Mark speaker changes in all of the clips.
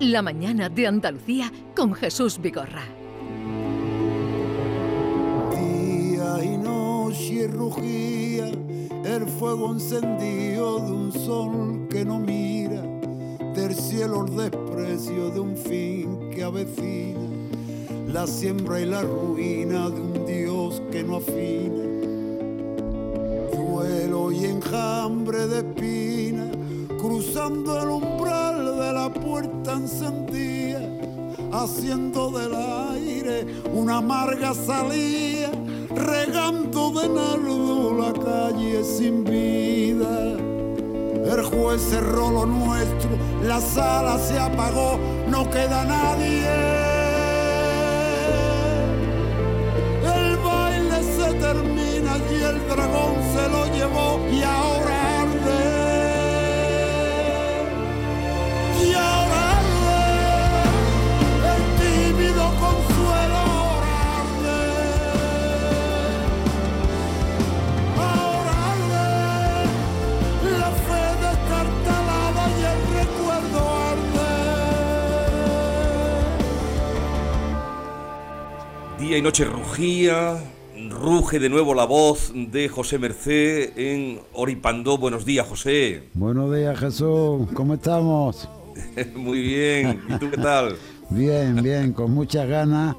Speaker 1: La mañana de Andalucía con Jesús Vigorra.
Speaker 2: Día y noche rugía el fuego encendido de un sol que no mira, del cielo el desprecio de un fin que avecina, la siembra y la ruina de un Dios que no afina, duelo y enjambre de espina, cruzando el umbral puerta encendida, haciendo del aire una amarga salida, regando de nardo la calle sin vida. El juez cerró lo nuestro, la sala se apagó, no queda nadie. El baile se termina y el dragón se lo llevó y ahora
Speaker 3: Día y noche rugía, ruge de nuevo la voz de José Mercé en Oripandó. Buenos días, José.
Speaker 4: Buenos días, Jesús. ¿Cómo estamos?
Speaker 3: Muy bien. ¿Y tú qué tal?
Speaker 4: Bien, bien, con muchas ganas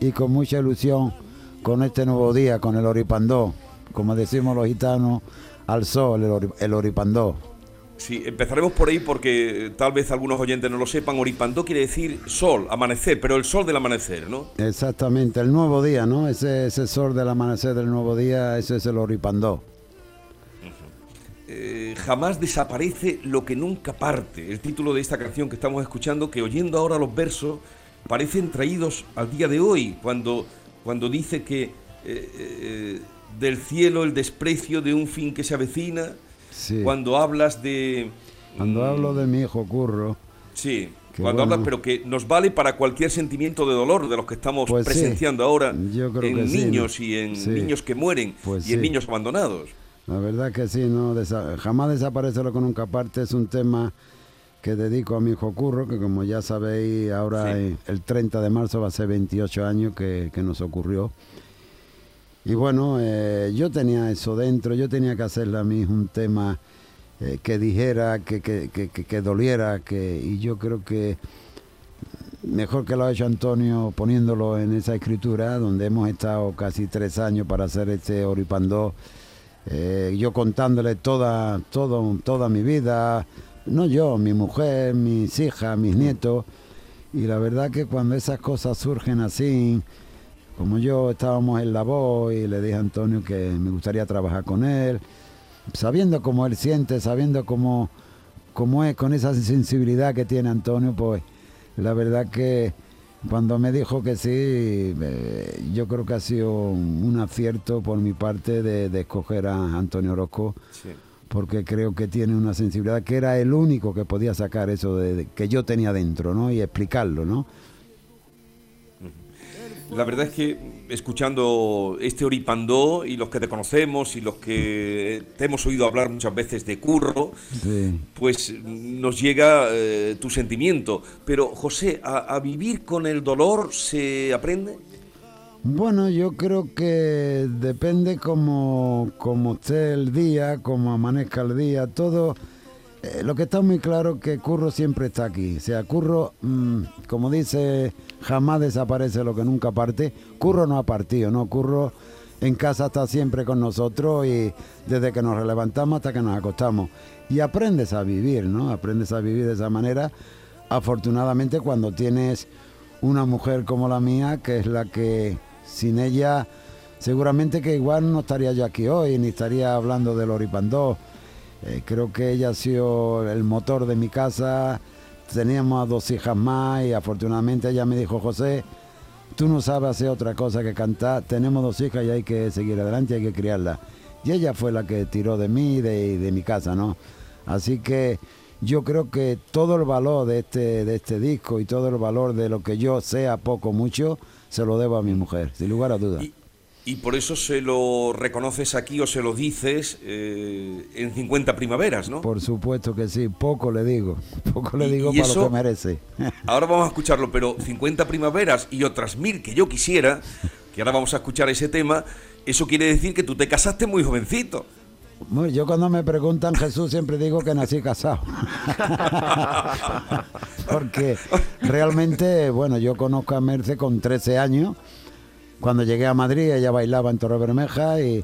Speaker 4: y con mucha ilusión con este nuevo día, con el Oripandó. Como decimos los gitanos, al sol, el, ori- el Oripandó.
Speaker 3: Sí, empezaremos por ahí porque tal vez algunos oyentes no lo sepan. Oripandó quiere decir sol, amanecer, pero el sol del amanecer, ¿no?
Speaker 4: Exactamente, el nuevo día, ¿no? Ese, ese sol del amanecer del nuevo día, ese es el Oripandó.
Speaker 3: Eh, jamás desaparece lo que nunca parte. El título de esta canción que estamos escuchando, que oyendo ahora los versos, parecen traídos al día de hoy, cuando, cuando dice que eh, eh, del cielo el desprecio de un fin que se avecina,
Speaker 4: Sí.
Speaker 3: cuando hablas de...
Speaker 4: Cuando
Speaker 3: mm,
Speaker 4: hablo de mi hijo Curro,
Speaker 3: Sí,
Speaker 4: Qué
Speaker 3: cuando
Speaker 4: bueno.
Speaker 3: hablas, pero que nos vale para cualquier sentimiento de dolor de los que estamos
Speaker 4: Pues sí,
Speaker 3: presenciando ahora en
Speaker 4: sí,
Speaker 3: niños y en
Speaker 4: Sí.
Speaker 3: niños que mueren
Speaker 4: Pues
Speaker 3: y en niños abandonados.
Speaker 4: La verdad que sí, no Desa- jamás desaparece lo que nunca parte. Es un tema que dedico a mi hijo Curro, que como ya sabéis, ahora el 30 de marzo va a ser 28 años que, que nos ocurrió. Y bueno, eh, yo tenía eso dentro, yo tenía que hacerle a mí un tema eh, que dijera, que, que, que, que- doliera, que, y yo creo que mejor que lo ha hecho Antonio poniéndolo en esa escritura, donde hemos estado casi tres años para hacer este Oripandó, eh, yo contándole toda, todo, toda mi vida, no yo, mi mujer, mis hijas, mis nietos, y la verdad que cuando esas cosas surgen así, como yo estábamos en la voz y le dije a Antonio que me gustaría trabajar con él, sabiendo cómo él siente, sabiendo cómo, cómo es, con esa sensibilidad que tiene Antonio, pues la verdad que cuando me dijo que sí, eh, yo creo que ha sido un, acierto por mi parte de, de escoger a Antonio Orozco,
Speaker 3: Sí.
Speaker 4: porque creo que tiene una sensibilidad que era el único que podía sacar eso de, de- que yo tenía dentro, ¿no? Y explicarlo, ¿no?
Speaker 3: La verdad es que escuchando este Oripandó y los que te conocemos y los que te hemos oído hablar muchas veces de Curro,
Speaker 4: Sí.
Speaker 3: pues nos llega eh, tu sentimiento. Pero José, ¿a, a vivir con el dolor se aprende?
Speaker 4: Bueno, yo creo que depende como, como esté el día, como amanezca el día, todo. Eh, lo que está muy claro que Curro siempre está aquí. O sea, Curro, mm, como dice, jamás desaparece lo que nunca parte. Curro no ha partido, ¿no? Curro en casa está siempre con nosotros y desde que nos levantamos hasta que nos acostamos. Y aprendes a vivir, ¿no? Aprendes a vivir de esa manera. Afortunadamente cuando tienes una mujer como la mía, que es la que sin ella seguramente que igual no estaría yo aquí hoy, ni estaría hablando del Oripandó. Eh, creo que ella ha sido el motor de mi casa. Teníamos a dos hijas más y afortunadamente ella me dijo, José, tú no sabes hacer otra cosa que cantar, tenemos dos hijas y hay que seguir adelante, hay que criarlas. Y ella fue la que tiró de mí y de, de mi casa, ¿no? Así que yo creo que todo el valor de este, de este disco y todo el valor de lo que yo sea poco mucho, se lo debo a mi mujer, sin lugar a dudas.
Speaker 3: Y, Y por eso se lo reconoces aquí o se lo dices eh, en 50 primaveras, ¿no?
Speaker 4: Por supuesto que sí, poco le digo, poco le digo para lo que merece.
Speaker 3: Ahora vamos a escucharlo, pero 50 primaveras y otras mil que yo quisiera, que ahora vamos a escuchar ese tema, eso quiere decir que tú te casaste muy jovencito.
Speaker 4: Yo cuando me preguntan Jesús siempre digo que nací casado. Porque realmente, bueno, yo conozco a Merce con 13 años. Cuando llegué a Madrid ella bailaba en Torre Bermeja y,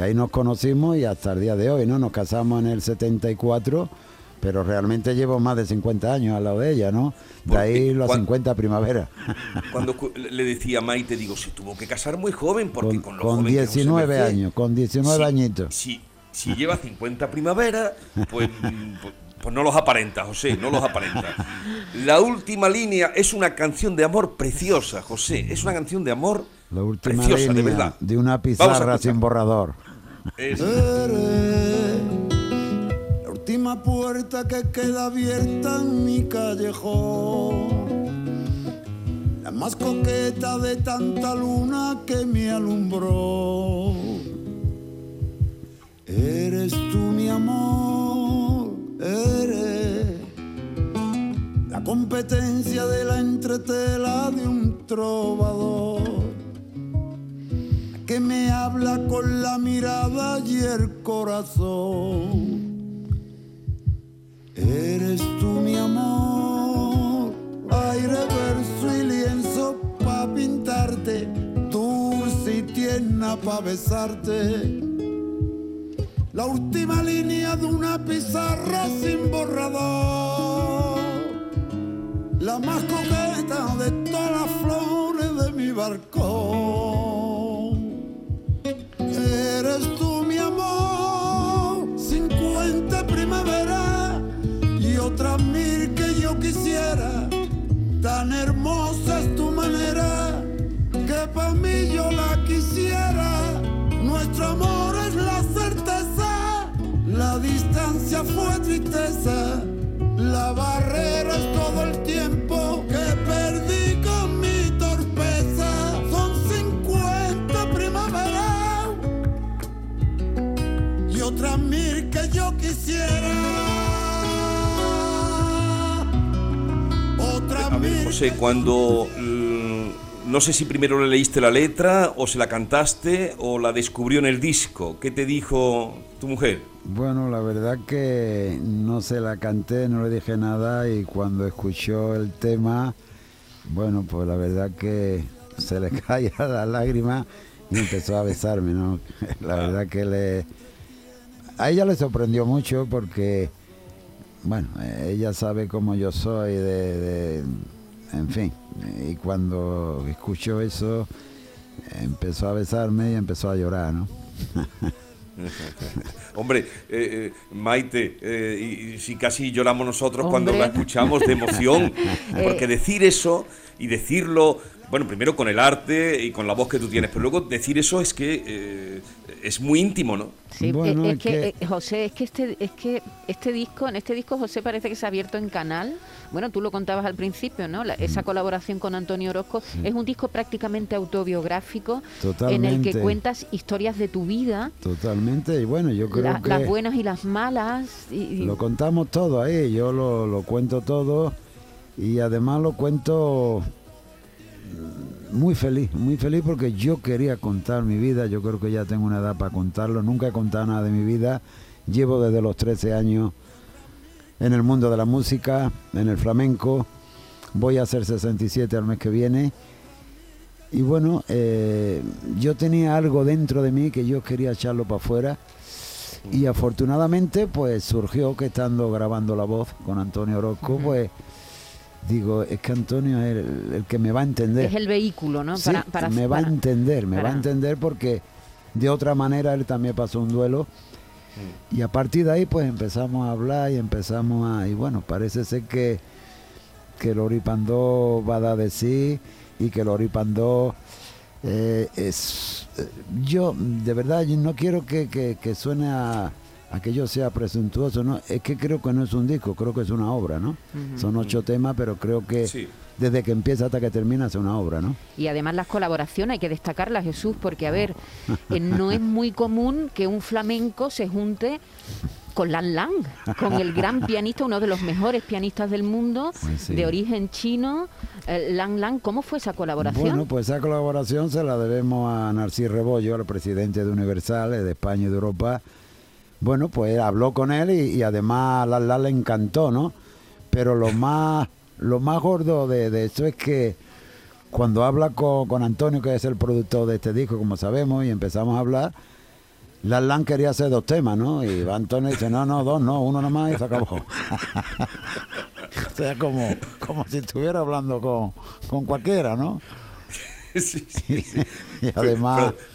Speaker 4: ahí nos conocimos y hasta el día de hoy, ¿no? Nos casamos en el 74 pero realmente llevo más de 50 años al lado de ella, ¿no? De ahí los 50 primavera.
Speaker 3: Cuando le decía a Maite, digo, se tuvo que casar muy joven, porque con,
Speaker 4: con, con 19 años, con 19 añitos.
Speaker 3: Sí, si lleva 50 primaveras, pues, pues, pues, no los aparenta, José, no los aparenta. La última línea es una canción de amor preciosa, José, es una canción de amor
Speaker 4: La última preciosa, de verdad. De una pizarra sin borrador.
Speaker 2: la última puerta que queda abierta en mi callejón. La más coqueta de tanta luna que me alumbró Eres tú mi amor, eres la competencia de la entretela de un trovador que me habla con la mirada y el corazón. Eres tú mi amor, aire, verso y lienzo pa' pintarte, dulce y tierna pa' besarte la última línea de una pizarra sin borrador, la más coqueta de todas las flores de mi balcón. Eres tú mi amor, 50 primavera y otras mil que yo quisiera, tan hermosa es tu manera que para mí yo la quisiera, nuestro amor es la la distancia fue tristeza, la barrera es todo el tiempo que perdí y otras mil que yo quisiera. Otra mil.
Speaker 3: José, cuando no sé si primero le leíste la letra o se la cantaste o la descubrió en el disco. ¿Qué te dijo tu mujer?
Speaker 4: Bueno, la verdad que no se la canté, no le dije nada y cuando escuchó el tema, bueno, pues la verdad que se le caía la lágrima y empezó a besarme, ¿no? La verdad que le... A ella le sorprendió mucho porque, bueno, ella sabe cómo yo soy de en fin, y cuando escuchó eso, empezó a besarme y empezó a llorar, ¿no?
Speaker 3: Hombre, eh, eh, Maite, eh, y, si casi lloramos nosotros cuando la escuchamos de emoción, porque decir eso y decirlo, bueno, primero con el arte y con la voz que tú tienes, pero luego decir eso es que es muy íntimo, ¿no?
Speaker 5: Sí, es, que, José, es que este, es que este disco, en este disco José parece que se ha abierto en canal bueno, tú lo contabas al principio, ¿no? esa mm. colaboración con Antonio Orozco es un disco prácticamente autobiográfico en el que cuentas historias de tu vida.
Speaker 4: Totalmente, y bueno, yo creo que...
Speaker 5: Las buenas y las malas. Y,
Speaker 4: Lo contamos todo ahí, yo lo, lo cuento todo y además lo cuento muy feliz, muy feliz porque yo quería contar mi vida, yo creo que ya tengo una edad para contarlo, nunca he contado nada de mi vida, llevo desde los 13 años en el mundo de la música, en el flamenco. Voy a hacer 67 al mes que viene. Y bueno, eh, yo tenía algo dentro de mí que yo quería echarlo para afuera. Y afortunadamente, pues surgió que estando grabando la voz con Antonio Orozco, pues digo, es que Antonio es el, que me va a entender.
Speaker 5: Es el vehículo, ¿no?
Speaker 4: para, me va a entender, me va a entender porque de otra manera él también pasó un duelo y a partir de ahí pues empezamos a hablar y empezamos a... Y bueno, parece ser que, que Lori Pandó va a dar de sí y que Lori Pandó eh, es... Eh, yo de verdad no quiero que, que, suene a, que yo sea presuntuoso, no, es que creo que no es un disco, creo que es una obra, ¿no? Son ocho temas, pero creo que desde que empieza hasta que termina es una obra, ¿no?
Speaker 5: Y además las colaboraciones hay que destacarlas, Jesús, porque a ver, eh, no es muy común que un flamenco se junte con Lan Lang, con el gran pianista, uno de los mejores pianistas del mundo,
Speaker 4: Pues sí.
Speaker 5: de origen chino, eh, Lan Lang. ¿Cómo fue esa colaboración?
Speaker 4: Bueno, pues esa colaboración se la debemos a Narcís Rebollo, al presidente de Universal, eh, de España y de Europa. Bueno, pues habló con él y, y además a Lala le encantó, ¿no? Pero lo más, lo más gordo de, de eso es que cuando habla con, con Antonio, que es el productor de este disco, como sabemos, y empezamos a hablar, Lan quería hacer dos temas, ¿no? Y va Antonio y dice, no, no, dos, no, uno nomás y se acabó. o sea, como, como si estuviera hablando con, con cualquiera, ¿no?
Speaker 3: Sí, sí, sí.
Speaker 4: y además,
Speaker 3: Pero-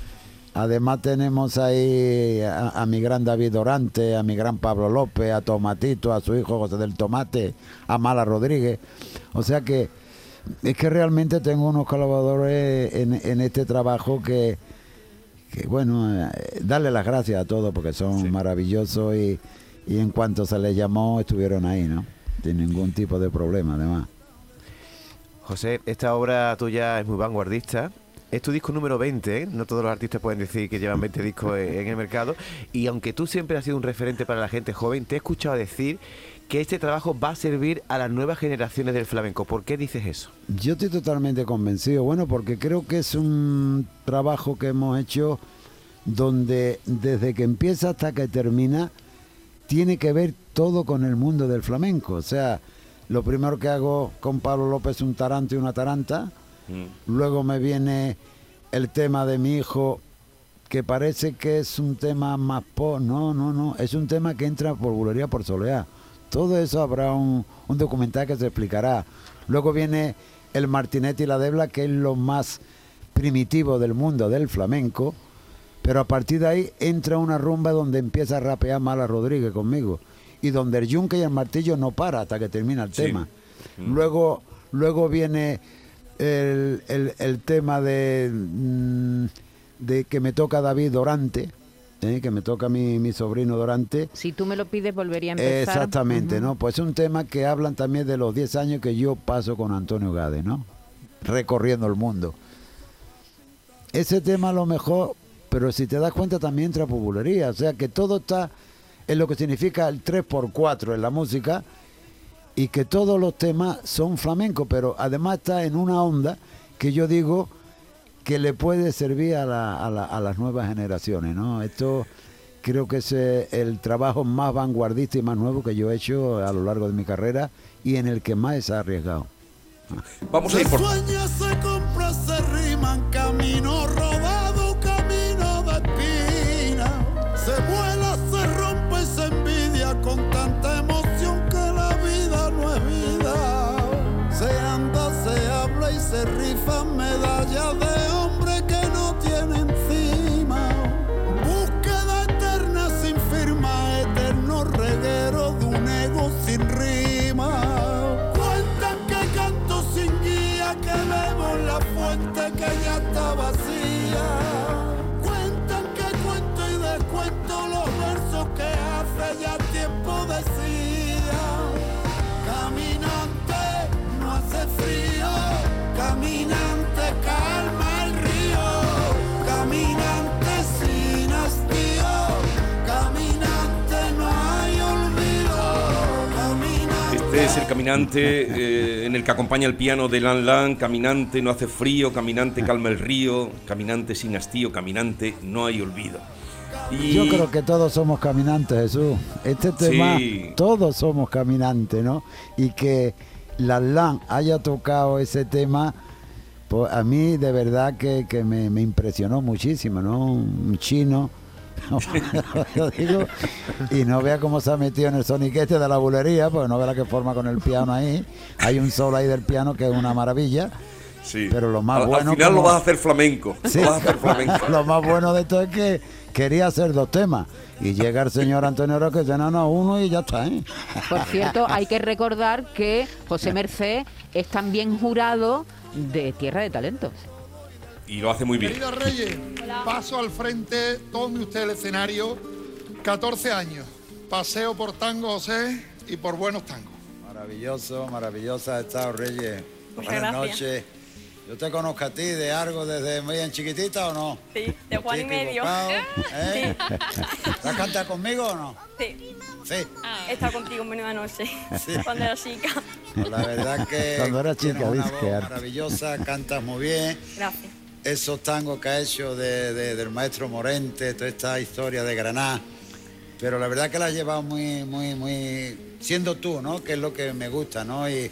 Speaker 4: además tenemos ahí a, a mi gran David Dorante, a mi gran Pablo López, a Tomatito, a su hijo José del Tomate, a Mala Rodríguez. O sea que es que realmente tengo unos colaboradores en, en este trabajo que, que, bueno, eh, darle las gracias a todos porque son
Speaker 3: Sí.
Speaker 4: maravillosos y, y en cuanto se les llamó estuvieron ahí, ¿no? Sin ningún tipo de problema, además.
Speaker 6: José, esta obra tuya es muy vanguardista. Es tu disco número 20, ¿eh? no todos los artistas pueden decir que llevan 20 discos en el mercado. Y aunque tú siempre has sido un referente para la gente joven, te he escuchado decir que este trabajo va a servir a las nuevas generaciones del flamenco. ¿Por qué dices eso?
Speaker 4: Yo estoy totalmente convencido, bueno, porque creo que es un trabajo que hemos hecho donde desde que empieza hasta que termina tiene que ver todo con el mundo del flamenco. O sea, lo primero que hago con Pablo López un tarante y una taranta.
Speaker 3: Mm.
Speaker 4: Luego me viene el tema de mi hijo, que parece que es un tema más po. No, no, no. Es un tema que entra por bulería por soleá. Todo eso habrá un, un documental que se explicará. Luego viene el Martinetti y la Debla, que es lo más primitivo del mundo del flamenco. Pero a partir de ahí entra una rumba donde empieza a rapear Mala Rodríguez conmigo. Y donde el yunque y el martillo no para hasta que termina el
Speaker 3: Sí.
Speaker 4: tema. Luego, luego viene el, el- el tema de, mm, de que me toca David Dorante, ¿eh? que me toca mi, mi sobrino Dorante.
Speaker 5: Si tú me lo pides, volvería a empezar.
Speaker 4: Exactamente. ¿no? Pues es un tema que hablan también de los 10 años que yo paso con Antonio Gade, ¿no? Recorriendo el mundo. Ese tema a lo mejor, pero si te das cuenta también entra populería, o sea que todo está en lo que significa el 3x4 en la música y que todos los temas son flamencos, pero además está en una onda que yo digo que le puede servir a, la- a la- a las nuevas generaciones, ¿no? Esto creo que es el trabajo más vanguardista y más nuevo que yo he hecho a lo largo de mi carrera y en el que más ha arriesgado.
Speaker 3: Vamos a ir por... es el caminante eh, en el que acompaña el piano de Lan Lan. Caminante, no hace frío. Caminante, calma el río. Caminante, sin hastío. Caminante, no hay olvido. Y
Speaker 4: Yo creo que todos somos caminantes, Jesús. Este tema,
Speaker 3: Sí.
Speaker 4: todos somos caminantes, ¿no? Y que la LAN haya tocado ese tema, pues a mí de verdad que, que me, me impresionó muchísimo, ¿no? Un chino. Lo digo, y no vea cómo se ha metido en el soniquete de la bulería, porque no vea la que forma con el piano ahí. Hay un solo ahí del piano que es una maravilla.
Speaker 3: Sí.
Speaker 4: Pero lo más
Speaker 3: al,
Speaker 4: bueno
Speaker 3: Al final
Speaker 4: como-
Speaker 3: lo vas a hacer flamenco.
Speaker 4: Sí.
Speaker 3: Lo vas a hacer flamenco.
Speaker 4: Lo más bueno de esto es que quería hacer dos temas. Y llega el señor Antonio Roque y dice, no, no, uno y ya está. ¿eh?
Speaker 5: Por cierto, hay que recordar que José Merced es también jurado de Tierra de Talentos.
Speaker 3: Y lo hace muy bien.
Speaker 7: Queridos Reyes, paso al frente, tome usted el escenario. 14 años, paseo por tango José y por buenos tangos.
Speaker 4: Maravilloso, maravillosa ha estado Reyes.
Speaker 8: Muchas
Speaker 2: Buenas
Speaker 8: gracias.
Speaker 2: noches. Yo te conozco a ti de algo desde muy en chiquitita o no?
Speaker 8: Sí, de Juan y medio.
Speaker 2: ¿eh? ¿Vas a cantar conmigo o no?
Speaker 8: Sí,
Speaker 2: Sí.
Speaker 8: he estado contigo menuda noche. Cuando era chica.
Speaker 2: Pues la verdad que
Speaker 4: Cuando era chica,
Speaker 2: una voz maravillosa, cantas muy bien.
Speaker 8: Gracias.
Speaker 2: Esos tangos que ha hecho de- de- del maestro Morente, toda esta historia de Granada. Pero la verdad que la has llevado muy, muy, muy... Siendo tú, ¿no? Que es lo que me gusta, ¿no? Y,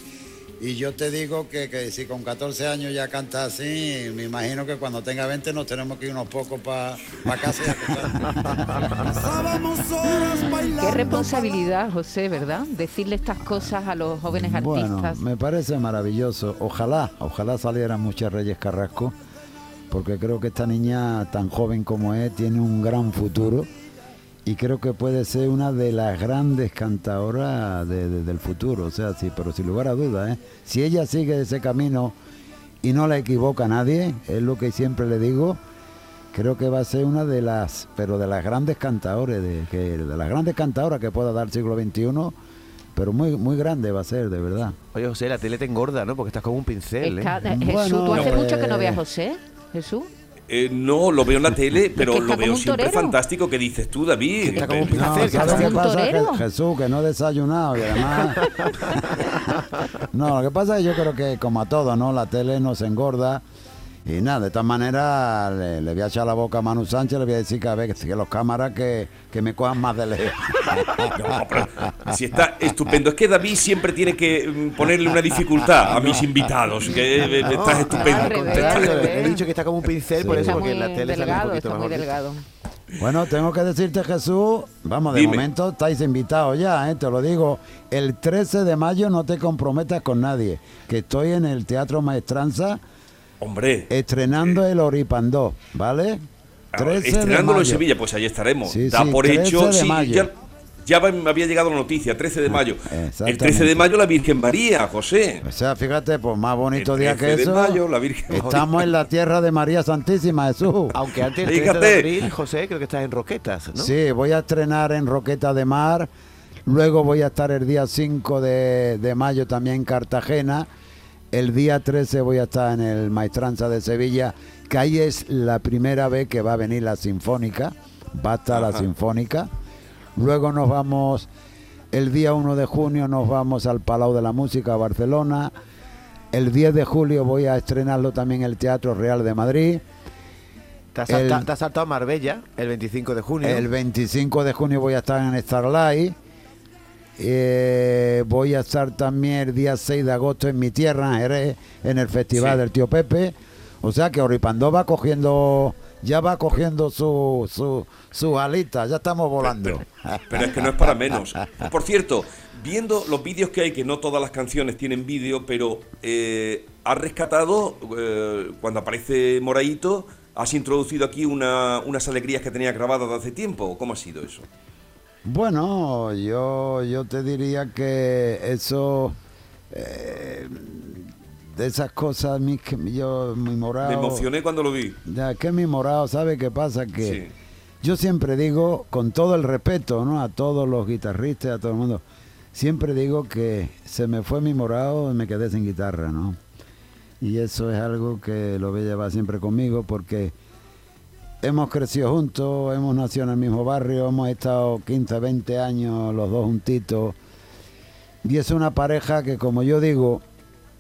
Speaker 2: y yo te digo que, que si con 14 años ya cantas así, me imagino que cuando tenga 20 nos tenemos que ir unos pocos para casa y a
Speaker 9: Pasábamos horas bailando.
Speaker 5: Qué responsabilidad, José, ¿verdad? Decirle estas cosas a los jóvenes
Speaker 4: Bueno,
Speaker 5: artistas.
Speaker 4: me parece maravilloso. Ojalá, ojalá salieran muchas Reyes Carrasco, porque creo que esta niña tan joven como es tiene un gran futuro y creo que puede ser una de las grandes cantadoras de- de- del futuro. O sea, sí, pero sin lugar a dudas, ¿eh? si ella sigue ese camino y no la equivoca a nadie, es lo que siempre le digo. Creo que va a ser una de las, pero de las grandes cantadores, de, que, de las grandes cantadoras que pueda dar el siglo XXI, pero muy, muy grande va a ser, de verdad.
Speaker 10: Oye, José, la tele te engorda, ¿no? Porque estás como un pincel,
Speaker 5: Está-
Speaker 10: ¿eh?
Speaker 5: Jesús,
Speaker 4: Bueno,
Speaker 5: ¿tú hace
Speaker 4: pues-
Speaker 5: mucho que no veas a José? Jesús.
Speaker 3: Eh, no, lo veo en la tele, pero lo veo siempre
Speaker 5: torero.
Speaker 3: fantástico que dices tú, David.
Speaker 10: está como un
Speaker 3: Eh,
Speaker 10: pincel.
Speaker 4: No,
Speaker 10: Hacer,
Speaker 4: ¿sabes
Speaker 5: como
Speaker 4: qué
Speaker 5: un
Speaker 4: pasa? Jesús, que no he desayunado y además... no, lo que pasa es que yo creo que como a todos, ¿no? La tele nos engorda y nada, de esta manera le, le voy a echar la boca a Manu Sánchez, le voy a decir que a ver, que los cámaras que, que me cojan más de lejos.
Speaker 3: No, pero si está estupendo. Es que David siempre tiene que mm, ponerle una dificultad a mis invitados. Que eh, estás estupendo.
Speaker 5: revés.
Speaker 3: Estás-
Speaker 10: Claro,
Speaker 5: ¿eh?
Speaker 10: he dicho que está como un pincel, por eso, porque en la tele sale un
Speaker 5: delgado,
Speaker 10: poquito
Speaker 5: está muy delgado.
Speaker 4: Bueno, tengo que decirte, Jesús, vamos, de
Speaker 3: Dime.
Speaker 4: momento estáis invitados ya, ¿eh? te lo digo. El 13 de mayo no te comprometas con nadie, que estoy en el Teatro Maestranza
Speaker 3: Hombre,
Speaker 4: estrenando el Oripandó, ¿vale? 13 de
Speaker 3: estrenándolo en. Sevilla, pues ahí estaremos.
Speaker 4: Sí,
Speaker 3: da
Speaker 4: sí,
Speaker 3: por
Speaker 4: 13
Speaker 3: hecho.
Speaker 4: de
Speaker 3: sí,
Speaker 4: mayo.
Speaker 3: ya, ya me había llegado la noticia, 13 de mayo. El
Speaker 4: exactamente.
Speaker 3: 13 de mayo la Virgen María, José.
Speaker 4: O sea, fíjate, pues más bonito
Speaker 3: El
Speaker 4: día
Speaker 3: 13
Speaker 4: que
Speaker 3: de
Speaker 4: eso.
Speaker 3: mayo, la Virgen
Speaker 4: Estamos en la tierra de María Santísima, Jesús.
Speaker 10: Aunque antes 30
Speaker 3: Fíjate.
Speaker 10: de abril, José, creo que estás en Roquetas, ¿no?
Speaker 4: Sí, voy a estrenar en Roqueta de Mar. Luego voy a estar el día 5 de, de mayo también en Cartagena. El día 13 voy a estar en el Maestranza de Sevilla, que ahí es la primera vez que va a venir la Sinfónica. Va a estar la. Sinfónica. Luego nos vamos, el día 1 de junio nos vamos al Palau de la Música, Barcelona. El 10 de julio voy a estrenarlo también en el Teatro Real de Madrid.
Speaker 10: Te has,
Speaker 4: El-
Speaker 10: te has saltado a Marbella el 25 de junio.
Speaker 4: El 25 de junio voy a estar en Starlight. Eh, voy a estar también el día 6 de agosto en mi tierra, en Jerez, en el Festival
Speaker 3: Sí.
Speaker 4: del Tío Pepe. O sea que Oripandó va cogiendo, ya va cogiendo su, su, su alita, ya estamos volando.
Speaker 3: Pero es que no es para menos. Por cierto, viendo los vídeos que hay, que no todas las canciones tienen vídeo, pero eh, has rescatado, eh, cuando aparece Moraito, has introducido aquí una- unas alegrías que tenía grabadas de hace tiempo. ¿Cómo ha sido eso?
Speaker 4: Bueno, yo, yo te diría que eso, eh, de esas cosas, mi, yo, mi morado...
Speaker 3: Me emocioné cuando lo vi.
Speaker 4: Ya, que mi morado, ¿sabe qué pasa? Que
Speaker 3: Sí.
Speaker 4: yo siempre digo, con todo el respeto, ¿no? A todos los guitarristas, a todo el mundo, siempre digo que se me fue mi morado y me quedé sin guitarra, ¿no? Y eso es algo que lo voy a llevar siempre conmigo porque hemos crecido juntos, hemos nacido en el mismo barrio, hemos estado 15, 20 años los dos juntitos. Y es una pareja que, como yo digo,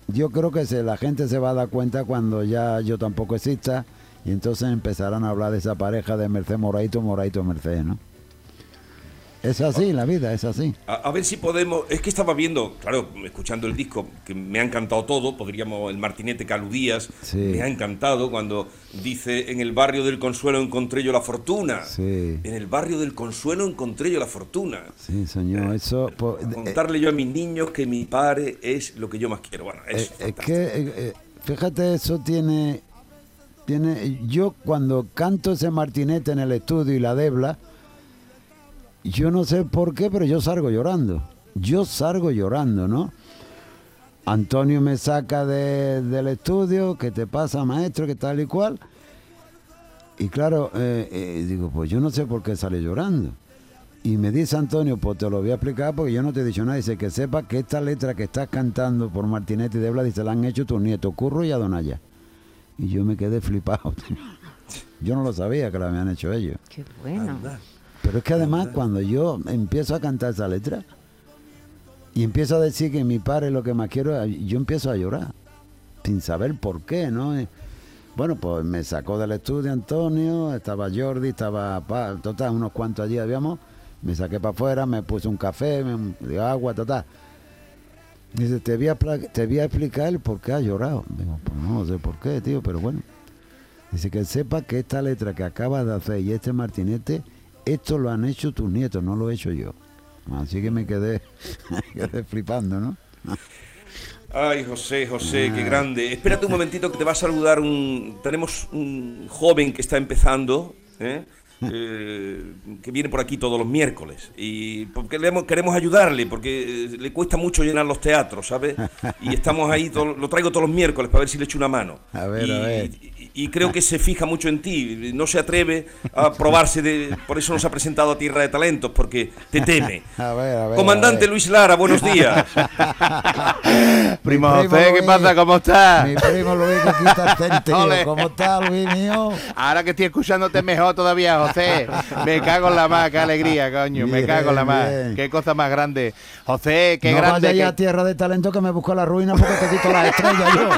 Speaker 4: yo creo que se, la gente se va a dar cuenta cuando ya yo tampoco exista y entonces empezarán a hablar de esa pareja de Merced Moraito, Moraito Merced, ¿no? Es así, la vida es así.
Speaker 3: A, a ver si podemos. Es que estaba viendo, claro, escuchando el disco, que me ha encantado todo. Podríamos. El Martinete que aludías,
Speaker 4: Sí.
Speaker 3: me ha encantado cuando dice: En el barrio del Consuelo encontré yo la fortuna.
Speaker 4: Sí.
Speaker 3: En el barrio del Consuelo encontré yo la fortuna.
Speaker 4: Sí, señor, eso... pues, eh,
Speaker 3: Contarle yo a mis niños que mi padre es lo que yo más quiero. Bueno, es,
Speaker 4: Eh, es que, eh, eh, fíjate, eso tiene, tiene. Yo cuando canto ese martinete en el estudio y la debla, yo no sé por qué, pero yo salgo llorando. Yo salgo llorando, ¿no? Antonio me saca de- del estudio, que te pasa, maestro, que tal y cual. Y claro, eh, eh, digo, pues yo no sé por qué sale llorando. Y me dice Antonio, pues te lo voy a explicar porque yo no te he dicho nada. Dice que sepa que esta letra que estás cantando por Martinetti de Blas, dice, la han hecho tus nietos, Curro y Adonaya. Y yo me quedé flipado. yo no lo sabía que la habían hecho ellos.
Speaker 5: Qué bueno.
Speaker 4: Pero es que además cuando yo empiezo a cantar esa letra y empiezo a decir que mi padre es lo que más quiero, yo empiezo a llorar, sin saber por qué, ¿no? Bueno, pues me sacó del estudio Antonio, estaba Jordi, estaba, pa- total, unos cuantos allí habíamos, me saqué para afuera, me puse un café, me dio agua, total. Dice, te voy, a, te voy a explicar el por qué has llorado. Digo, pues no sé por qué, tío, pero bueno. Dice que sepa que esta letra que acabas de hacer y este martinete, esto lo han hecho tus nietos, no lo he hecho yo. Así que me quedé, me quedé flipando, ¿no?
Speaker 3: Ay, José, José, qué grande. Espérate un momentito que te va a saludar un... Tenemos un joven que está empezando, ¿eh? Eh, que viene por aquí todos los miércoles. Y porque le queremos ayudarle, porque eh, le cuesta mucho llenar los teatros, ¿sabes? Y estamos ahí, todo- lo traigo todos los miércoles para ver si le echo una mano.
Speaker 4: A ver,
Speaker 3: y,
Speaker 4: a ver.
Speaker 3: y- y creo que se fija mucho en ti, no se atreve a probarse de... Por eso nos ha presentado a Tierra de Talentos, porque te teme.
Speaker 4: A ver, a ver.
Speaker 3: Comandante
Speaker 4: a ver.
Speaker 3: Luis Lara, buenos días.
Speaker 6: Primo
Speaker 4: Mi
Speaker 6: José, ¿qué
Speaker 4: Luis,
Speaker 6: pasa? ¿Cómo estás?
Speaker 4: Mi primo Luis que quita el. ¿Cómo está Luis mío?
Speaker 6: Ahora que estoy escuchándote mejor todavía, José. Me cago en la más, qué alegría, coño. me
Speaker 4: Bien,
Speaker 6: cago en la más.
Speaker 4: bien.
Speaker 6: Qué cosa más grande. José, qué
Speaker 4: no
Speaker 6: grande.
Speaker 4: vaya ya
Speaker 6: que-
Speaker 4: a tierra de talento que me busco la ruina porque te quito las estrellas yo.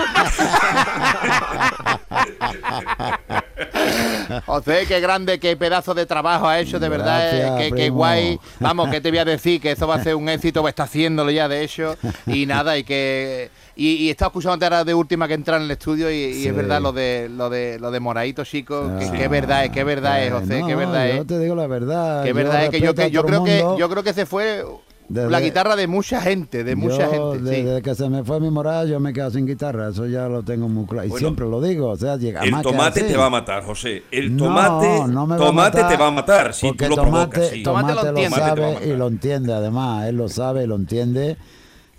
Speaker 6: José, qué grande, qué pedazo de trabajo ha hecho, de verdad. eh, qué, qué guay. Vamos, que te voy a decir que eso va a ser un éxito, pues está haciéndolo ya, de hecho. Y nada, y que. Y, y estaba escuchando ahora de última que entrar en el estudio y, y
Speaker 4: Sí.
Speaker 6: es verdad lo de lo de lo de Moradito, chico. que,
Speaker 4: Ah.
Speaker 6: que verdad es, que verdad es, José,
Speaker 4: No,
Speaker 6: que verdad
Speaker 4: Yo
Speaker 6: es.
Speaker 4: te digo la verdad. Yo
Speaker 6: verdad es que yo, que yo creo que yo creo que se fue
Speaker 4: Desde-
Speaker 6: la guitarra de mucha gente, de mucha
Speaker 4: Yo,
Speaker 6: gente. sí.
Speaker 4: Desde que se me fue mi morada, yo me quedo sin guitarra. Eso ya lo tengo muy claro. Y
Speaker 3: Bueno,
Speaker 4: siempre lo digo. O sea, llega
Speaker 3: El tomate te va a matar, José. El
Speaker 4: No,
Speaker 3: tomate,
Speaker 4: no me va a
Speaker 3: tomate
Speaker 4: matar,
Speaker 3: te va a matar si
Speaker 4: porque
Speaker 3: tú lo
Speaker 4: tomate,
Speaker 3: provocas. sí.
Speaker 6: Tomate
Speaker 4: Tomate
Speaker 6: lo entiende.
Speaker 4: Sabe y lo entiende, además. Él lo sabe y lo entiende.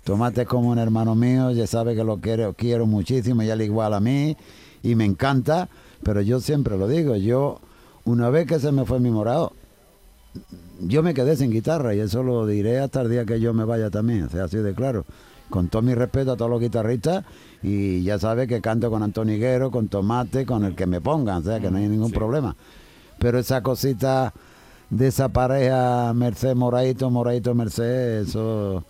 Speaker 4: Tomate es como un hermano mío, ya sabe que lo quiero, quiero muchísimo y él igual a mí. Y me encanta. Pero yo siempre lo digo. Yo, una vez que se me fue mi morado, yo me quedé sin guitarra y eso lo diré hasta el día que yo me vaya también, o sea, así de claro. Con todo mi respeto a todos los guitarristas y ya sabe que canto con Antonio Higuero, con Tomate, con el que me pongan, o sea, que no hay ningún problema. Pero esa cosita de esa pareja Merced Moraito, Moraito Merced, eso,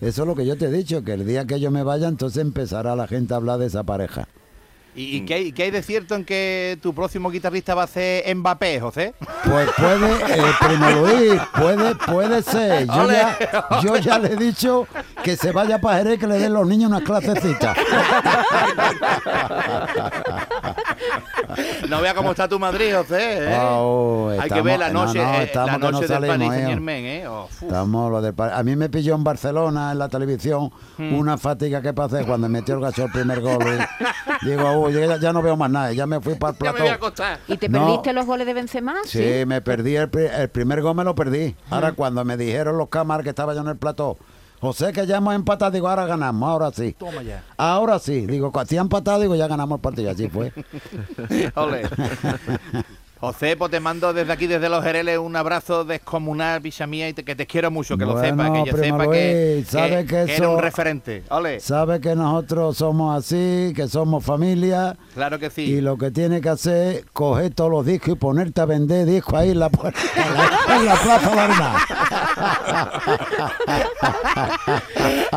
Speaker 4: eso es lo que yo te he dicho, que el día que yo me vaya, entonces empezará la gente a hablar de esa pareja.
Speaker 6: ¿Y, y qué, hay, qué hay de cierto en que tu próximo guitarrista va a ser Mbappé, José?
Speaker 4: Pues puede, eh, primo Luis, puede, puede ser. Yo
Speaker 6: Ole,
Speaker 4: ya, yo ya le he dicho que se vaya para Jerez que le den los niños unas clasecitas.
Speaker 6: No vea cómo está tu Madrid, José. ¿eh?
Speaker 4: Oh,
Speaker 6: Hay que
Speaker 4: estamos-
Speaker 6: ver la
Speaker 4: no,
Speaker 6: noche,
Speaker 4: no,
Speaker 6: eh,
Speaker 4: estamos
Speaker 6: la
Speaker 4: no
Speaker 6: noche del
Speaker 4: salimos,
Speaker 6: Paris
Speaker 4: eh.
Speaker 6: Saint Germain, ¿eh? Oh.
Speaker 4: Estamos los del par- A mí me pilló en Barcelona, en la televisión,
Speaker 6: Hmm.
Speaker 4: una fatiga que pasé cuando metió el gacho el primer gol. y digo, uy, ya, ya no veo más nada, ya me fui para el
Speaker 6: Ya me voy a
Speaker 4: plató.
Speaker 6: acostar.
Speaker 5: ¿Y te
Speaker 4: No.
Speaker 5: perdiste los goles de Benzema?
Speaker 4: Sí, me perdí el, el primer gol, me lo perdí. Ahora, cuando me dijeron los cámaras que estaba yo en el plató, José, que ya hemos empatado, digo, ahora ganamos, ahora sí.
Speaker 6: Toma ya.
Speaker 4: Ahora sí, digo, si han empatado, digo, ya ganamos el partido, así fue.
Speaker 6: Ole. José, pues te mando desde aquí, desde los Jereles, un abrazo descomunal, picha mía, y te- que te quiero mucho, que lo sepa, que yo sepa que,
Speaker 4: sabe que
Speaker 6: eres
Speaker 4: eso-
Speaker 6: un referente. Ole,
Speaker 4: Sabe que nosotros somos así, que somos familia.
Speaker 6: claro que sí.
Speaker 4: Y lo que tiene que hacer es coger todos los discos y ponerte a vender discos ahí en la, puerta, en la, en la Plaza Bernal.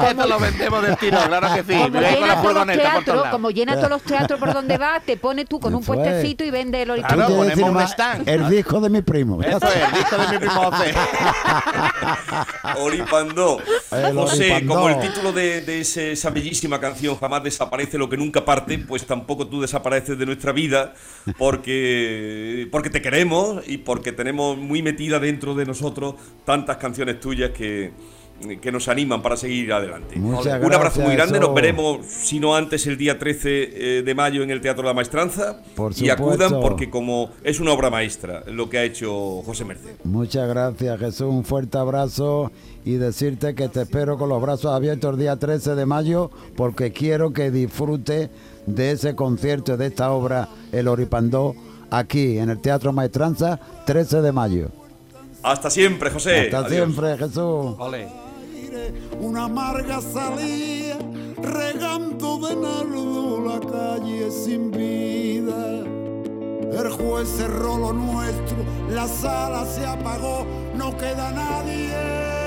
Speaker 6: Esto lo vendemos del tiro, claro que sí.
Speaker 5: Como llena
Speaker 6: la
Speaker 5: todos los teatros, como llena todos los teatros por donde vas, te pones tú con un
Speaker 4: Fue.
Speaker 5: puestecito y vende el
Speaker 6: Claro,
Speaker 4: tienes que
Speaker 6: ponemos un stand.
Speaker 4: El disco de mi primo.
Speaker 6: Eso es, el disco de mi primo José.
Speaker 3: Oripandó.
Speaker 4: El
Speaker 3: José,
Speaker 4: Oripandó.
Speaker 3: como el título de, de ese- esa bellísima canción jamás desaparece lo que nunca parte, pues tampoco tú desapareces de nuestra vida porque, porque te queremos y porque tenemos muy metida dentro de nosotros tantas canciones tuyas que, que nos animan para seguir adelante.
Speaker 4: Muchas
Speaker 3: Un abrazo muy
Speaker 4: gracias,
Speaker 3: grande, nos
Speaker 4: eso.
Speaker 3: veremos, si no antes, el día 13 eh, de mayo en el Teatro La Maestranza.
Speaker 4: Por
Speaker 3: y acudan porque como es una obra maestra lo que ha hecho José Merced.
Speaker 4: Muchas gracias, Jesús. Un fuerte abrazo y decirte que te espero con los brazos abiertos el día 13 de mayo porque quiero que disfrute de ese concierto, de esta obra, El Oripandó, aquí en el Teatro Maestranza, 13 de mayo.
Speaker 3: Hasta siempre, José.
Speaker 6: Hasta
Speaker 3: Adiós.
Speaker 6: siempre, Jesús.
Speaker 4: una amarga salía regando de nardo la calle sin vida. El juez cerró lo nuestro, la sala se apagó, no queda nadie.